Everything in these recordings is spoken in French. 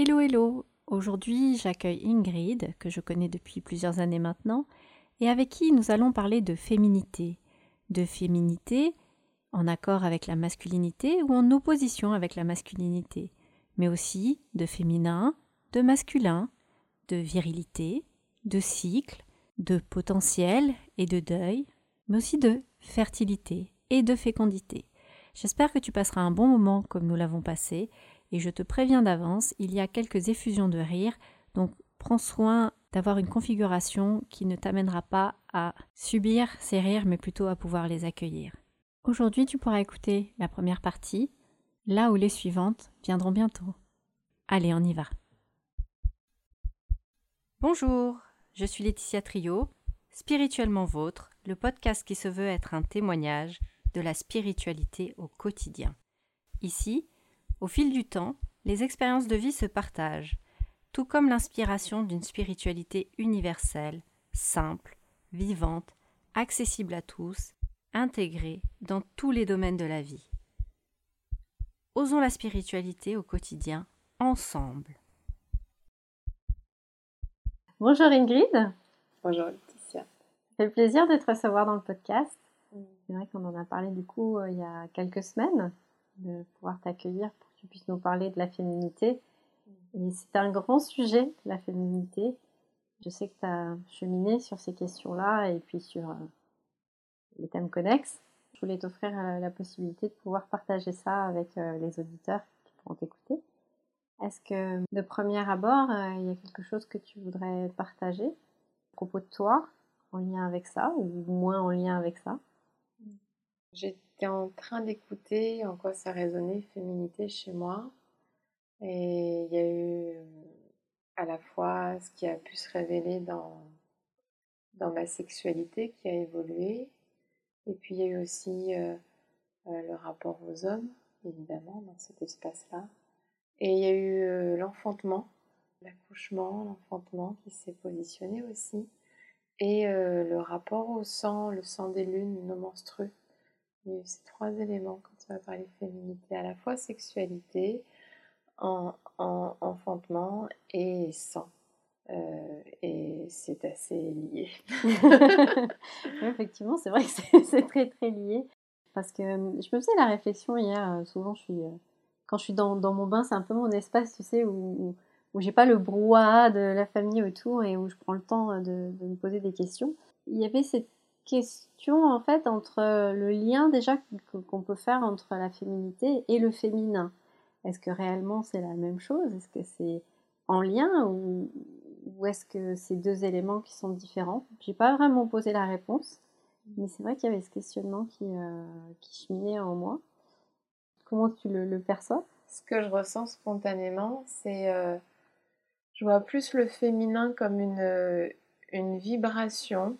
Hello, hello Aujourd'hui, j'accueille Ingrid, que je connais depuis plusieurs années maintenant, et avec qui nous allons parler de féminité. De féminité en accord avec la masculinité ou en opposition avec la masculinité, mais aussi de féminin, de masculin, de virilité, de cycle, de potentiel et de deuil, mais aussi de fertilité et de fécondité. J'espère que tu passeras un bon moment comme nous l'avons passé, et je te préviens d'avance, il y a quelques effusions de rire, donc prends soin d'avoir une configuration qui ne t'amènera pas à subir ces rires, mais plutôt à pouvoir les accueillir. Aujourd'hui, tu pourras écouter la première partie, là où les suivantes viendront bientôt. Allez, on y va. Bonjour, je suis Laetitia Trio, Spirituellement Vôtre, le podcast qui se veut être un témoignage de la spiritualité au quotidien. Ici, au fil du temps, les expériences de vie se partagent, tout comme l'inspiration d'une spiritualité universelle, simple, vivante, accessible à tous, intégrée dans tous les domaines de la vie. Osons la spiritualité au quotidien, ensemble. Bonjour Ingrid. Bonjour Laetitia. Ça fait plaisir de te recevoir dans le podcast. C'est vrai qu'on en a parlé du coup euh, il y a quelques semaines, de pouvoir t'accueillir pour tu puisses nous parler de la féminité. Et c'est un grand sujet, la féminité. Je sais que tu as cheminé sur ces questions-là et puis sur euh, les thèmes connexes. Je voulais t'offrir euh, la possibilité de pouvoir partager ça avec les auditeurs qui pourront t'écouter. Est-ce que de premier abord, euh, il y a quelque chose que tu voudrais partager à propos de toi, en lien avec ça, ou moins en lien avec ça? J'étais en train d'écouter en quoi ça résonnait féminité chez moi. Et il y a eu euh, à la fois ce qui a pu se révéler dans, dans ma sexualité qui a évolué. Et puis il y a eu aussi euh, le rapport aux hommes, évidemment, dans cet espace-là. Et il y a eu euh, l'enfantement, l'accouchement, l'enfantement qui s'est positionné aussi. Et euh, le rapport au sang, le sang des lunes, nos menstrues. Il ces trois éléments quand on va parler féminité, à la fois sexualité, en, enfantement et sang. Euh, et c'est assez lié. effectivement, c'est vrai que c'est très très lié. Parce que je me faisais la réflexion hier, souvent je suis quand je suis dans, mon bain, c'est un peu mon espace, tu sais, où, où, j'ai pas le brouhaha de la famille autour et où je prends le temps de, me poser des questions. Il y avait cette question en fait entre le lien déjà qu'on peut faire entre la féminité et le féminin. Est-ce que réellement c'est la même chose? Est-ce que c'est en lien ou, ou est-ce que c'est deux éléments qui sont différents? J'ai pas vraiment posé la réponse, mais c'est vrai qu'il y avait ce questionnement qui, euh, qui cheminait en moi. Comment tu le, perçois? Ce que je ressens spontanément, c'est. Euh, je vois plus le féminin comme une, euh, une vibration,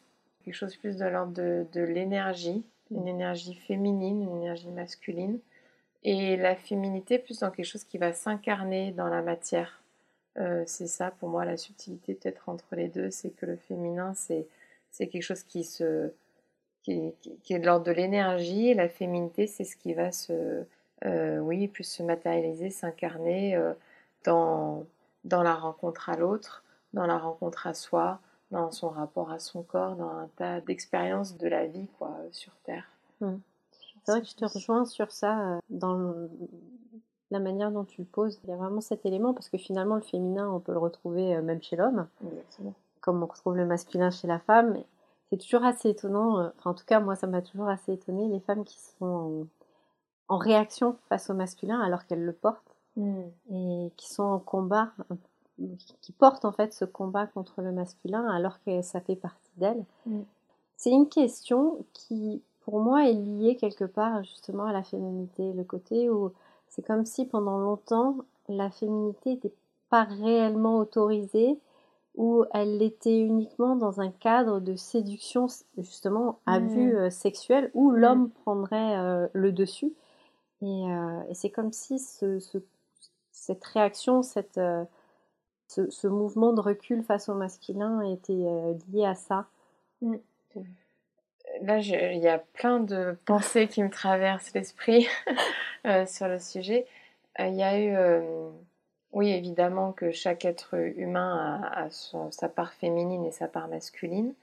quelque chose plus de l'ordre de, l'énergie, une mm. énergie féminine, une énergie masculine, et la féminité plus dans quelque chose qui va s'incarner dans la matière. Euh, c'est ça pour moi la subtilité peut-être entre les deux, c'est que le féminin c'est quelque chose qui se qui, qui est de l'ordre de l'énergie, et la féminité c'est ce qui va se euh, oui, plus se matérialiser, s'incarner euh, dans, dans la rencontre à l'autre, dans la rencontre à soi, dans son rapport à son corps, dans un tas d'expériences de la vie quoi, sur Terre. Mmh. C'est vrai que je te rejoins sur ça, euh, dans la manière dont tu le poses. Il y a vraiment cet élément, parce que finalement, le féminin, on peut le retrouver même chez l'homme, comme on retrouve le masculin chez la femme. C'est toujours assez étonnant, enfin en tout cas, moi, ça m'a toujours assez étonné, les femmes qui sont en réaction face au masculin alors qu'elles le portent mm. et qui sont en combat, qui portent en fait ce combat contre le masculin alors que ça fait partie d'elles. Mm. C'est une question qui, pour moi, est liée quelque part justement à la féminité, le côté où c'est comme si pendant longtemps la féminité n'était pas réellement autorisée où elle était uniquement dans un cadre de séduction justement à mm. vue euh, sexuelle où l'homme prendrait euh, le dessus euh, et, c'est comme si ce, cette réaction, cette, euh, ce, mouvement de recul face au masculin était euh, lié à ça. Mm. Là, il y a plein de pensées qui me traversent l'esprit sur le sujet. Il y a eu Oui, évidemment que chaque être humain a, sa part féminine et sa part masculine.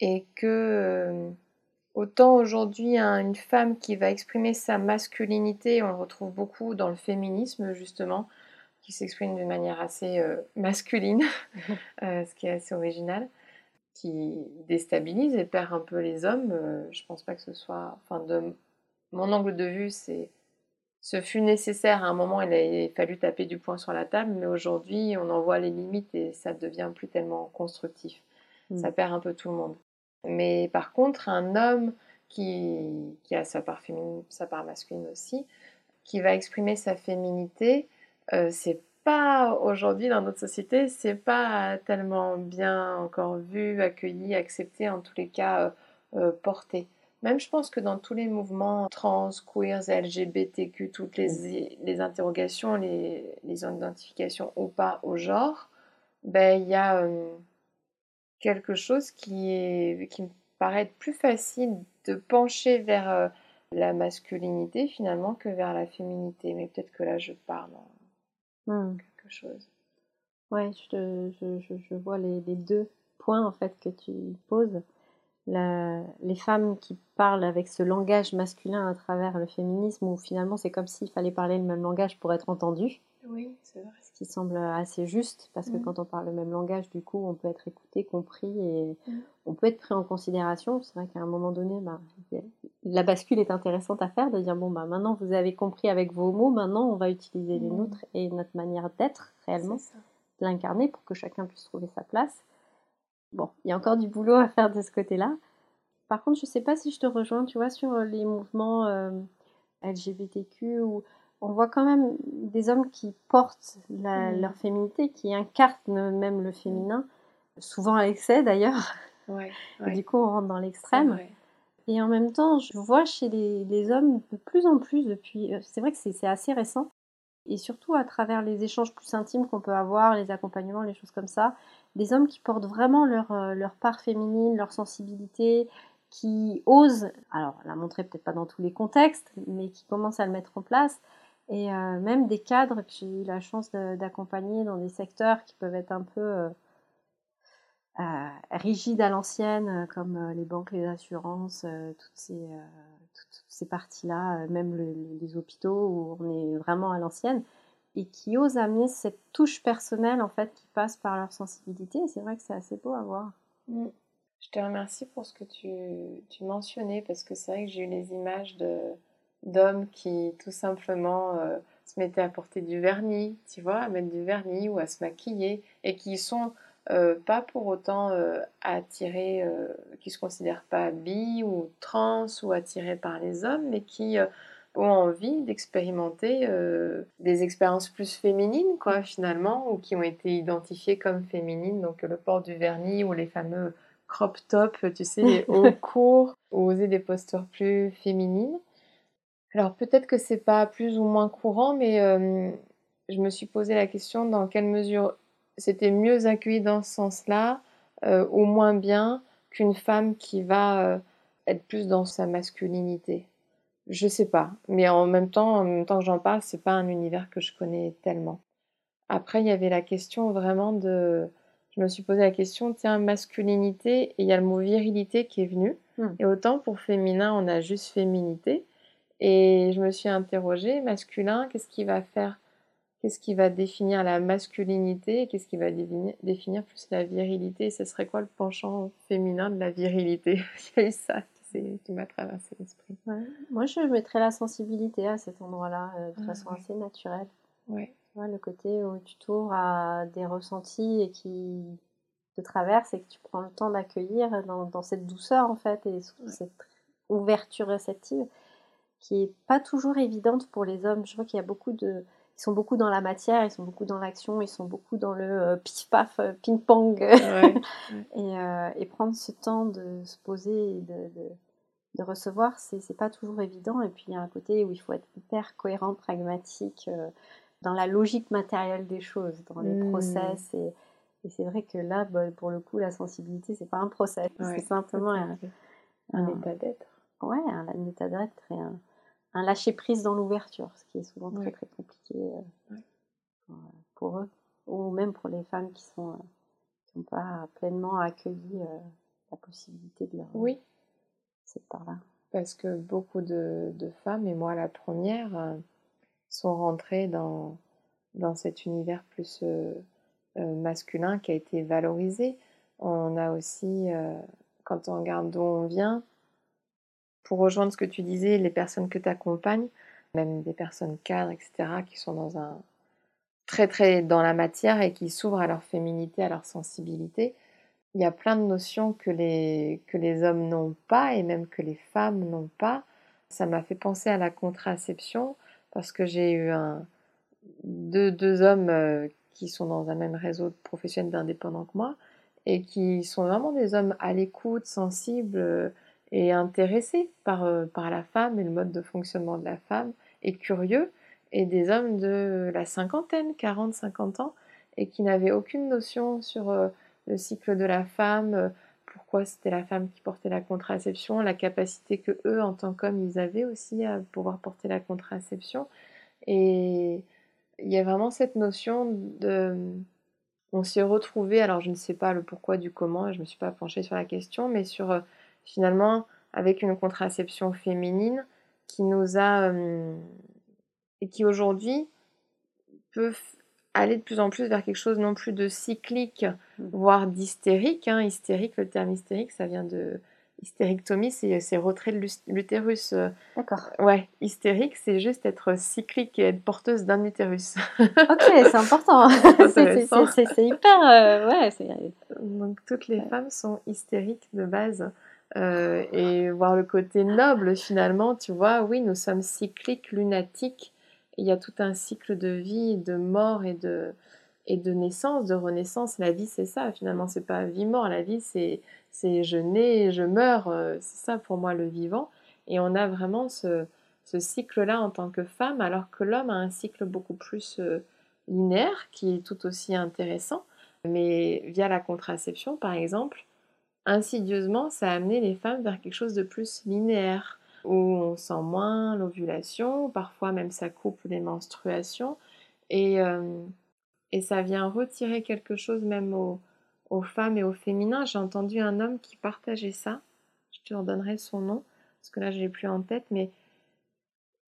Et que euh, autant aujourd'hui, une femme qui va exprimer sa masculinité, on le retrouve beaucoup dans le féminisme justement, qui s'exprime d'une manière assez euh, masculine, euh, ce qui est assez original, qui déstabilise et perd un peu les hommes. je pense pas que ce soit. Enfin, de mon angle de vue, c'est ce fut nécessaire à un moment, il a fallu taper du poing sur la table, mais aujourd'hui, on en voit les limites et ça devient plus tellement constructif. Mm. Ça perd un peu tout le monde. Mais par contre, un homme qui, a sa part féminine, sa part masculine aussi, qui va exprimer sa féminité, euh, c'est pas aujourd'hui dans notre société, c'est pas tellement bien encore vu, accueilli, accepté, en tous les cas euh, euh, porté. Même je pense que dans tous les mouvements trans, queers, LGBTQ, toutes les, les interrogations, les, les, identifications ou pas au genre, ben, il y a euh, quelque chose qui, est, qui me paraît plus facile de pencher vers euh, la masculinité finalement que vers la féminité. Mais peut-être que là je parle en hmm. quelque chose. Ouais, je, vois les, les, deux points en fait que tu poses les femmes qui parlent avec ce langage masculin à travers le féminisme, où finalement c'est comme s'il fallait parler le même langage pour être entendu. Oui, c'est vrai. Ce qui semble assez juste, parce que mm. quand on parle le même langage, du coup, on peut être écouté, compris, et mm. on peut être pris en considération. C'est vrai qu'à un moment donné, bah, la bascule est intéressante à faire, de dire, bon, bah, maintenant vous avez compris avec vos mots, maintenant on va utiliser les mm. nôtres et notre manière d'être réellement, l'incarner pour que chacun puisse trouver sa place. Bon, il y a encore du boulot à faire de ce côté-là. Par contre, je ne sais pas si je te rejoins, tu vois, sur les mouvements euh, LGBTQ où on voit quand même des hommes qui portent mmh. leur féminité, qui incarnent même le féminin, souvent à l'excès d'ailleurs. du coup, on rentre dans l'extrême. Et en même temps, je vois chez les, hommes de plus en plus depuis. Euh, c'est vrai que c'est assez récent. Et surtout à travers les échanges plus intimes qu'on peut avoir, les accompagnements, les choses comme ça, des hommes qui portent vraiment leur, euh, leur part féminine, leur sensibilité, qui osent, alors la montrer peut-être pas dans tous les contextes, mais qui commencent à le mettre en place. Et euh, même des cadres que j'ai eu la chance d'accompagner dans des secteurs qui peuvent être un peu euh, rigides à l'ancienne, comme les banques, les assurances, toutes ces, toutes ces parties-là, même les hôpitaux où on est vraiment à l'ancienne et qui osent amener cette touche personnelle en fait qui passe par leur sensibilité. C'est vrai que c'est assez beau à voir. Mm. Je te remercie pour ce que tu, tu mentionnais parce que c'est vrai que j'ai eu les images de d'hommes qui tout simplement euh, se mettaient à porter du vernis, tu vois, à mettre du vernis ou à se maquiller et qui sont euh, pas pour autant euh, attirés, qui se considèrent pas bi ou trans ou attirés par les hommes, mais qui ont envie d'expérimenter des expériences plus féminines, quoi, finalement, ou qui ont été identifiées comme féminines, donc le port du vernis ou les fameux crop top, tu sais, les hauts courts, ou oser des postures plus féminines. Alors peut-être que c'est pas plus ou moins courant, mais euh, je me suis posé la question dans quelle mesure c'était mieux accueilli dans ce sens-là, euh, ou moins bien qu'une femme qui va être plus dans sa masculinité. Je sais pas, mais en même temps, en même temps que j'en parle, c'est pas un univers que je connais tellement. Après, il y avait la question vraiment de. Je me suis posé la question, tiens, masculinité, et il y a le mot virilité qui est venu. Hmm. Et autant pour féminin, on a juste féminité. Et je me suis interrogée, masculin, qu'est-ce qui va faire Qu'est-ce qui va définir la masculinité Qu'est-ce qui va définir, plus la virilité Ce serait quoi le penchant féminin de la virilité? Il y a eu ça qui m'a traversé l'esprit. Moi, je mettrais la sensibilité à cet endroit-là, euh, de ah, façon assez naturelle. Ouais. le côté où tu t'ouvres à des ressentis et qui te traversent et que tu prends le temps d'accueillir dans, cette douceur, en fait, et cette ouverture réceptive qui est pas toujours évidente pour les hommes. Je vois qu'il y a beaucoup de ils sont beaucoup dans la matière, ils sont beaucoup dans l'action, ils sont beaucoup dans le euh, pif-paf, euh, ping-pong. et, euh, et, prendre ce temps de se poser et de, de, recevoir, c'est pas toujours évident. Et puis il y a un côté où il faut être hyper cohérent, pragmatique, dans la logique matérielle des choses, dans les mmh. process. Et, et c'est vrai que là, bah, pour le coup, la sensibilité, c'est pas un process, c'est simplement un, un, état d'être. Ouais, un, un état d'être et un un lâcher prise dans l'ouverture, ce qui est souvent très très compliqué euh, pour eux, ou même pour les femmes qui sont qui n'ont pas pleinement accueilli la possibilité de leur oui cette part-là. Parce que beaucoup de, de, femmes, et moi la première, sont rentrées dans, dans cet univers plus masculin qui a été valorisé. On a aussi, quand on regarde d'où on vient, pour rejoindre ce que tu disais, les personnes que tu accompagnes, même des personnes cadres, etc., qui sont dans un très très dans la matière et qui s'ouvrent à leur féminité, à leur sensibilité. Il y a plein de notions que les, que les hommes n'ont pas et même que les femmes n'ont pas. Ça m'a fait penser à la contraception parce que j'ai eu deux, deux hommes euh, qui sont dans un même réseau professionnel d'indépendants que moi et qui sont vraiment des hommes à l'écoute, sensibles et intéressés par, euh, par la femme et le mode de fonctionnement de la femme et curieux et des hommes de la cinquantaine, 40, 50 ans et qui n'avaient aucune notion sur euh, le cycle de la femme, pourquoi c'était la femme qui portait la contraception, la capacité que eux en tant qu'hommes ils avaient aussi à pouvoir porter la contraception. Et il y a vraiment cette notion de on s'est retrouvé, alors je ne sais pas le pourquoi du comment, je ne me suis pas penchée sur la question, mais sur euh, finalement avec une contraception féminine qui nous a euh, et qui aujourd'hui peut aller de plus en plus vers quelque chose non plus de cyclique, mmh. voire d'hystérique. Hein. Hystérique, le terme hystérique, ça vient de hystérectomie, c'est retrait de l'utérus. Euh, D'accord. Ouais, hystérique, c'est juste être cyclique et être porteuse d'un utérus. ok, c'est important. c'est hyper. Euh, ouais, Donc toutes les femmes sont hystériques de base. Euh, et voir le côté noble finalement, tu vois, oui, nous sommes cycliques, lunatiques. Il y a tout un cycle de vie, de mort et de, et de naissance, de renaissance. La vie, c'est ça finalement, c'est pas vie-mort. La vie, c'est c'est je nais, je meurs, euh, c'est ça pour moi le vivant. Et on a vraiment ce, cycle-là en tant que femme, alors que l'homme a un cycle beaucoup plus euh, linéaire, qui est tout aussi intéressant. Mais via la contraception, par exemple, insidieusement, ça a amené les femmes vers quelque chose de plus linéaire, où on sent moins l'ovulation, parfois même ça coupe les menstruations, et, euh, et ça vient retirer quelque chose même au, aux femmes et au féminin. J'ai entendu un homme qui partageait ça. Je te redonnerai son nom, parce que là, je l'ai plus en tête, mais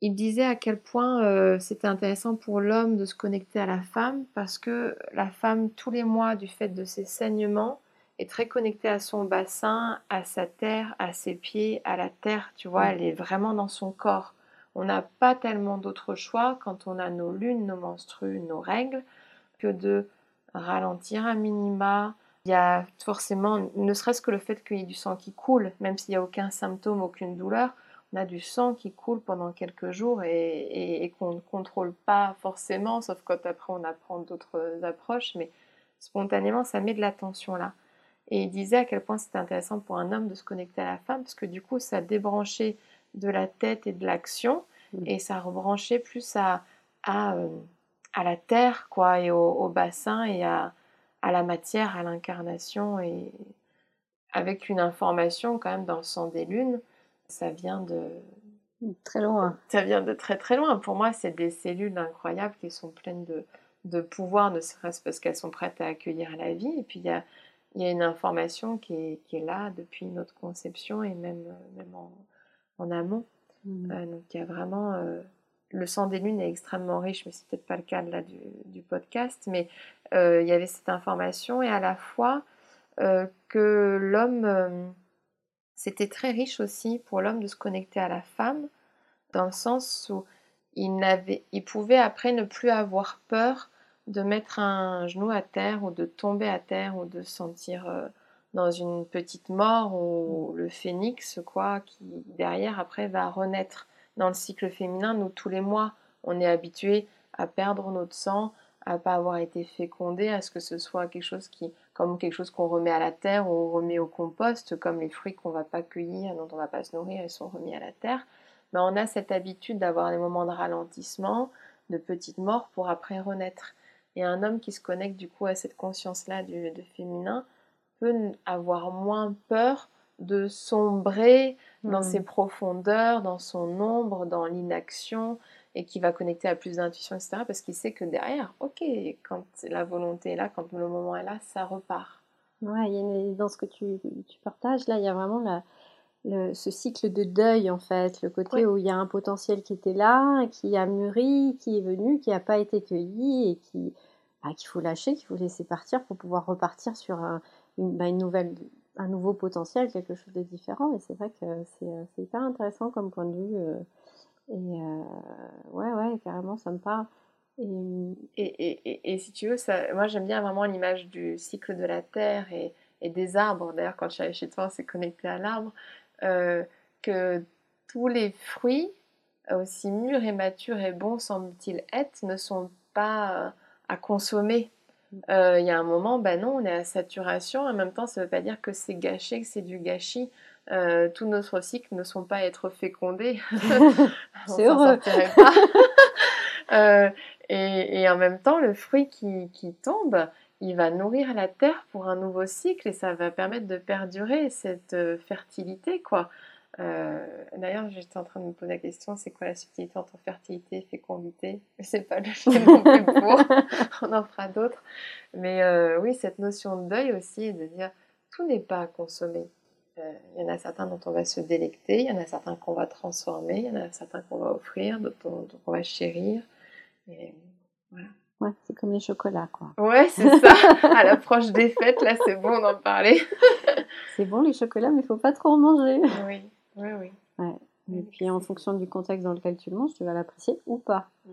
il disait à quel point euh, c'était intéressant pour l'homme de se connecter à la femme, parce que la femme, tous les mois, du fait de ses saignements, est très connectée à son bassin, à sa terre, à ses pieds, à la terre, tu vois, elle est vraiment dans son corps. On n'a pas tellement d'autres choix quand on a nos lunes, nos menstrues, nos règles, que de ralentir un minima, il y a forcément, ne serait-ce que le fait qu'il y ait du sang qui coule, même s'il n'y a aucun symptôme, aucune douleur, on a du sang qui coule pendant quelques jours et, qu'on ne contrôle pas forcément, sauf quand après on apprend d'autres approches, mais spontanément ça met de la tension là. Et il disait à quel point c'était intéressant pour un homme de se connecter à la femme, parce que du coup ça débranchait de la tête et de l'action, mmh. et ça rebranchait plus à, à, euh, à, la terre, quoi, et au bassin, et à, à la matière, à l'incarnation et avec une information quand même dans le sang des lunes, ça vient de très loin. Ça vient de très très loin. Pour moi, c'est des cellules incroyables qui sont pleines de, de pouvoir, ne serait-ce parce qu'elles sont prêtes à accueillir la vie. Et puis il y a, y a, une information qui est, qui est, là depuis notre conception et même, même en, en amont. Mmh. Euh, donc il y a vraiment euh, le sang des lunes est extrêmement riche, mais c'est peut-être pas le cas là du, podcast, mais euh, il y avait cette information et à la fois euh, que l'homme, euh, c'était très riche aussi pour l'homme de se connecter à la femme, dans le sens où il, n'avait, il pouvait après ne plus avoir peur de mettre un genou à terre ou de tomber à terre ou de se sentir dans une petite mort ou le phénix, quoi, qui derrière après va renaître dans le cycle féminin, nous, tous les mois, on est habitué à perdre notre sang, à pas avoir été fécondé, à ce que ce soit quelque chose qui, comme quelque chose qu'on remet à la terre ou on remet au compost, comme les fruits qu'on va pas cueillir, dont on va pas se nourrir, ils sont remis à la terre. Mais on a cette habitude d'avoir des moments de ralentissement, de petites morts pour après renaître. Et un homme qui se connecte du coup à cette conscience-là du, de féminin peut avoir moins peur de sombrer dans ses mmh. profondeurs, dans son ombre, dans l'inaction et qui va connecter à plus d'intuition, etc. Parce qu'il sait que derrière, ok, quand la volonté est là, quand le moment est là, ça repart. Ouais, il y a une, dans ce que tu, tu, partages, là, il y a vraiment la, le, ce cycle de deuil, en fait, le côté où il y a un potentiel qui était là, qui a mûri, qui est venu, qui n'a pas été cueilli et qui bah, qu'il faut lâcher, qu'il faut laisser partir pour pouvoir repartir sur un, bah, une nouvelle, un nouveau potentiel, quelque chose de différent. Et c'est vrai que c'est euh, hyper intéressant comme point de vue. Euh, et euh, ouais, ouais, carrément, ça me parle. Et, et, et, si tu veux, ça, moi j'aime bien vraiment l'image du cycle de la terre et, des arbres. D'ailleurs, quand je suis allée chez toi, c'est connecté à l'arbre. que tous les fruits, aussi mûrs et matures et bons semble-t-il être, ne sont pas à consommer. Euh, il y a un moment, ben non, on est à saturation. En même temps, ça ne veut pas dire que c'est gâché, que c'est du gâchis. Euh, tous nos cycles ne sont pas à être fécondés. c'est heureux. euh, et, et, en même temps, le fruit qui, qui, tombe, il va nourrir la terre pour un nouveau cycle et ça va permettre de perdurer cette euh, fertilité, quoi. Euh, d'ailleurs, j'étais en train de me poser la question c'est quoi la subtilité entre fertilité et fécondité C'est pas le film non plus pour, on en fera d'autres. Mais euh, oui, cette notion de deuil aussi, de dire tout n'est pas à consommer. Euh, il y en a certains dont on va se délecter, il y en a certains qu'on va transformer, il y en a certains qu'on va offrir, d'autres dont on va chérir. Et voilà. Ouais, c'est comme les chocolats, quoi. Ouais, c'est ça. à l'approche des fêtes, là, c'est bon d'en parler. c'est bon les chocolats, mais il faut pas trop en manger. Oui. Oui, oui. Ouais. Et puis en fonction du contexte dans lequel tu le manges, tu vas l'apprécier ou pas. Mm.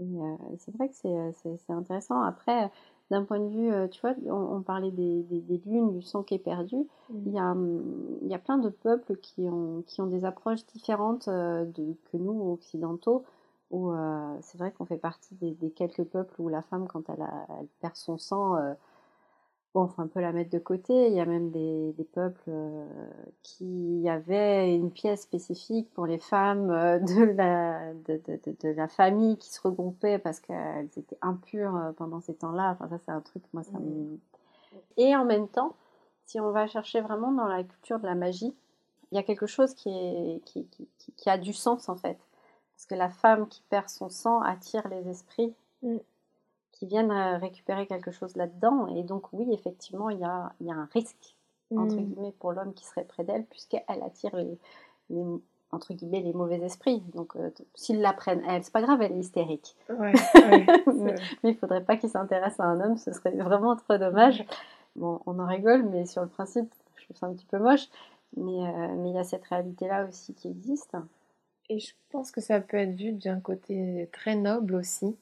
Euh, c'est vrai que euh, c'est intéressant. Après, d'un point de vue, euh, tu vois, on, parlait des, des, lunes, du sang qui est perdu. Mm. Il, y a, il y a plein de peuples qui ont, qui ont des approches différentes de, que nous, occidentaux, où c'est vrai qu'on fait partie des, des, quelques peuples où la femme, quand elle, a, elle perd son sang, Bon, faut un peu la mettre de côté. Il y a même des, peuples euh, qui avaient une pièce spécifique pour les femmes euh, de, la, de, de, la famille qui se regroupaient parce qu'elles étaient impures euh, pendant ces temps-là. Enfin, ça, c'est un truc, moi, ça me... Et en même temps, si on va chercher vraiment dans la culture de la magie, il y a quelque chose qui, est, qui, qui, qui a du sens, en fait. Parce que la femme qui perd son sang attire les esprits. Mm viennent euh, récupérer quelque chose là-dedans. Et donc, oui, effectivement, il y a, y a, un risque, entre mm. guillemets, pour l'homme qui serait près d'elle, puisqu'elle attire les, entre guillemets, les mauvais esprits. Donc, euh, s'ils la prennent, elle, c'est pas grave, elle est hystérique. mais, il faudrait pas qu'il s'intéresse à un homme, ce serait vraiment trop dommage. Bon, on en rigole, mais sur le principe, je trouve ça un petit peu moche. Mais euh, mais il y a cette réalité-là aussi qui existe. Et je pense que ça peut être vu d'un côté très noble aussi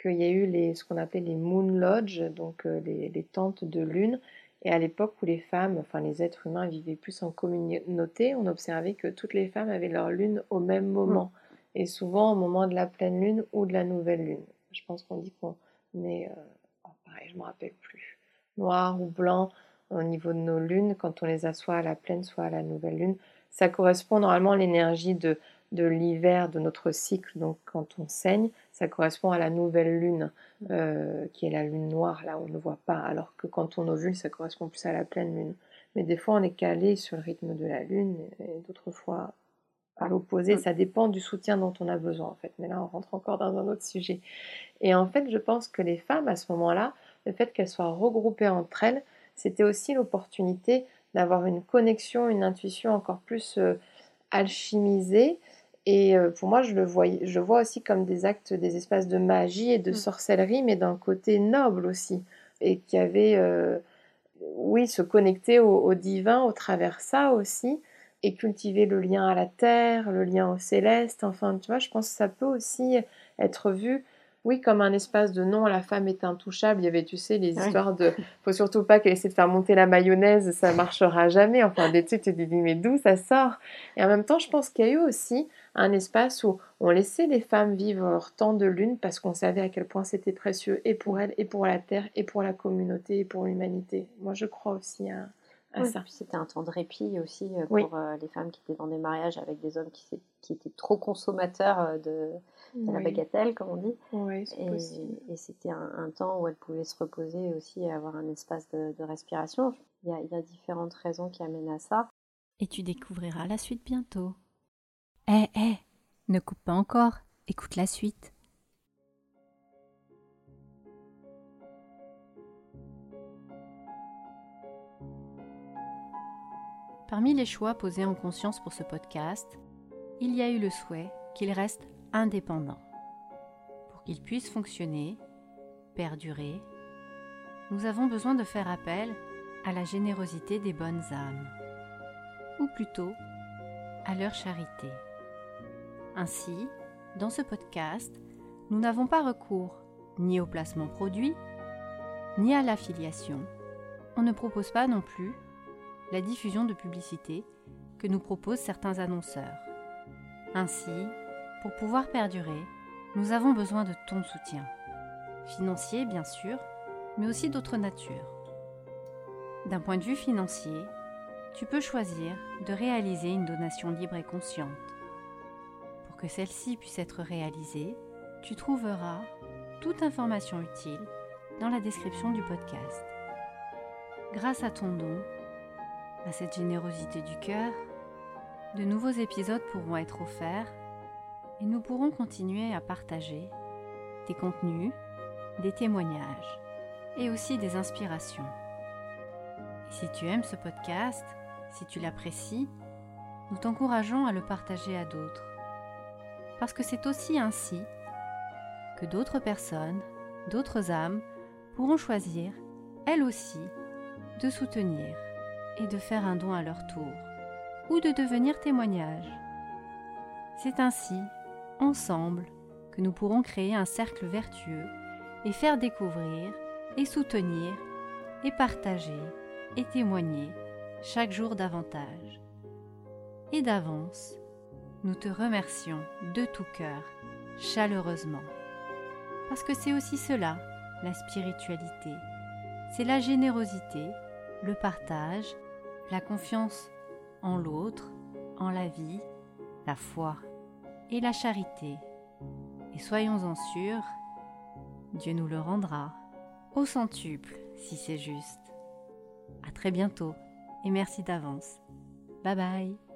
qu'il y a eu les, ce qu'on appelait les Moon Lodge, donc euh, les, tentes de lune. Et à l'époque où les femmes, enfin les êtres humains vivaient plus en communauté, on observait que toutes les femmes avaient leur lune au même moment. Et souvent au moment de la pleine lune ou de la nouvelle lune. Je pense qu'on dit qu'on est, euh, oh, pareil, je ne me rappelle plus, noir ou blanc au niveau de nos lunes, quand on les a soit à la pleine, soit à la nouvelle lune. Ça correspond normalement à l'énergie de de l'hiver de notre cycle, donc quand on saigne, ça correspond à la nouvelle lune, euh, qui est la lune noire, là on ne voit pas, alors que quand on ovule, ça correspond plus à la pleine lune. Mais des fois, on est calé sur le rythme de la lune, et d'autres fois à l'opposé, ça dépend du soutien dont on a besoin, en fait. Mais là, on rentre encore dans un autre sujet. Et en fait, je pense que les femmes, à ce moment-là, le fait qu'elles soient regroupées entre elles, c'était aussi l'opportunité d'avoir une connexion, une intuition encore plus euh, alchimisée, et euh, pour moi, je le vois, je vois aussi comme des actes, des espaces de magie et de mmh. sorcellerie, mais d'un côté noble aussi. Et qui avait, euh, oui, se connecter au, divin au travers ça aussi, et cultiver le lien à la terre, le lien au céleste. Enfin, tu vois, je pense que ça peut aussi être vu oui, comme un espace de non, la femme est intouchable. Il y avait, tu sais, les histoires de faut surtout pas qu'elle essaie de faire monter la mayonnaise, ça marchera jamais. Enfin, des trucs, tu te dis, mais d'où ça sort? Et en même temps, je pense qu'il y a eu aussi un espace où on laissait les femmes vivre leur temps de lune parce qu'on savait à quel point c'était précieux et pour elles, et pour la terre, et pour la communauté, et pour l'humanité. Moi, je crois aussi à, ça. C'était un temps de répit aussi euh, pour euh, les femmes qui étaient dans des mariages avec des hommes qui, qui étaient trop consommateurs euh, de la bagatelle, comme on dit. Oui, et, et c'était un, temps où elle pouvait se reposer aussi et avoir un espace de, respiration. Il y, a, il y, a, différentes raisons qui amènent à ça. Et tu découvriras la suite bientôt. Eh, hé, ne coupe pas encore Écoute la suite. Parmi les choix posés en conscience pour ce podcast, il y a eu le souhait qu'il reste indépendant. Pour qu'il puisse fonctionner, perdurer, nous avons besoin de faire appel à la générosité des bonnes âmes, ou plutôt à leur charité. Ainsi, dans ce podcast, nous n'avons pas recours ni au placement produit, ni à l'affiliation. On ne propose pas non plus la diffusion de publicité que nous proposent certains annonceurs. Ainsi, pour pouvoir perdurer, nous avons besoin de ton soutien. Financier, bien sûr, mais aussi d'autres natures. D'un point de vue financier, tu peux choisir de réaliser une donation libre et consciente. Que celle-ci puisse être réalisée, tu trouveras toute information utile dans la description du podcast. Grâce à ton don, à cette générosité du cœur, de nouveaux épisodes pourront être offerts et nous pourrons continuer à partager des contenus, des témoignages et aussi des inspirations. Si tu aimes ce podcast, si tu l'apprécies, nous t'encourageons à le partager à d'autres. Parce que c'est aussi ainsi que d'autres personnes, d'autres âmes pourront choisir, elles aussi, de soutenir et de faire un don à leur tour, ou de devenir témoignage. C'est ainsi, ensemble, que nous pourrons créer un cercle vertueux et faire découvrir et soutenir et partager et témoigner chaque jour davantage. Et d'avance, nous te remercions de tout cœur, chaleureusement. Parce que c'est aussi cela, la spiritualité. C'est la générosité, le partage, la confiance en l'autre, en la vie, la foi et la charité. Et soyons-en sûrs, Dieu nous le rendra au centuple si c'est juste. À très bientôt et merci d'avance. Bye bye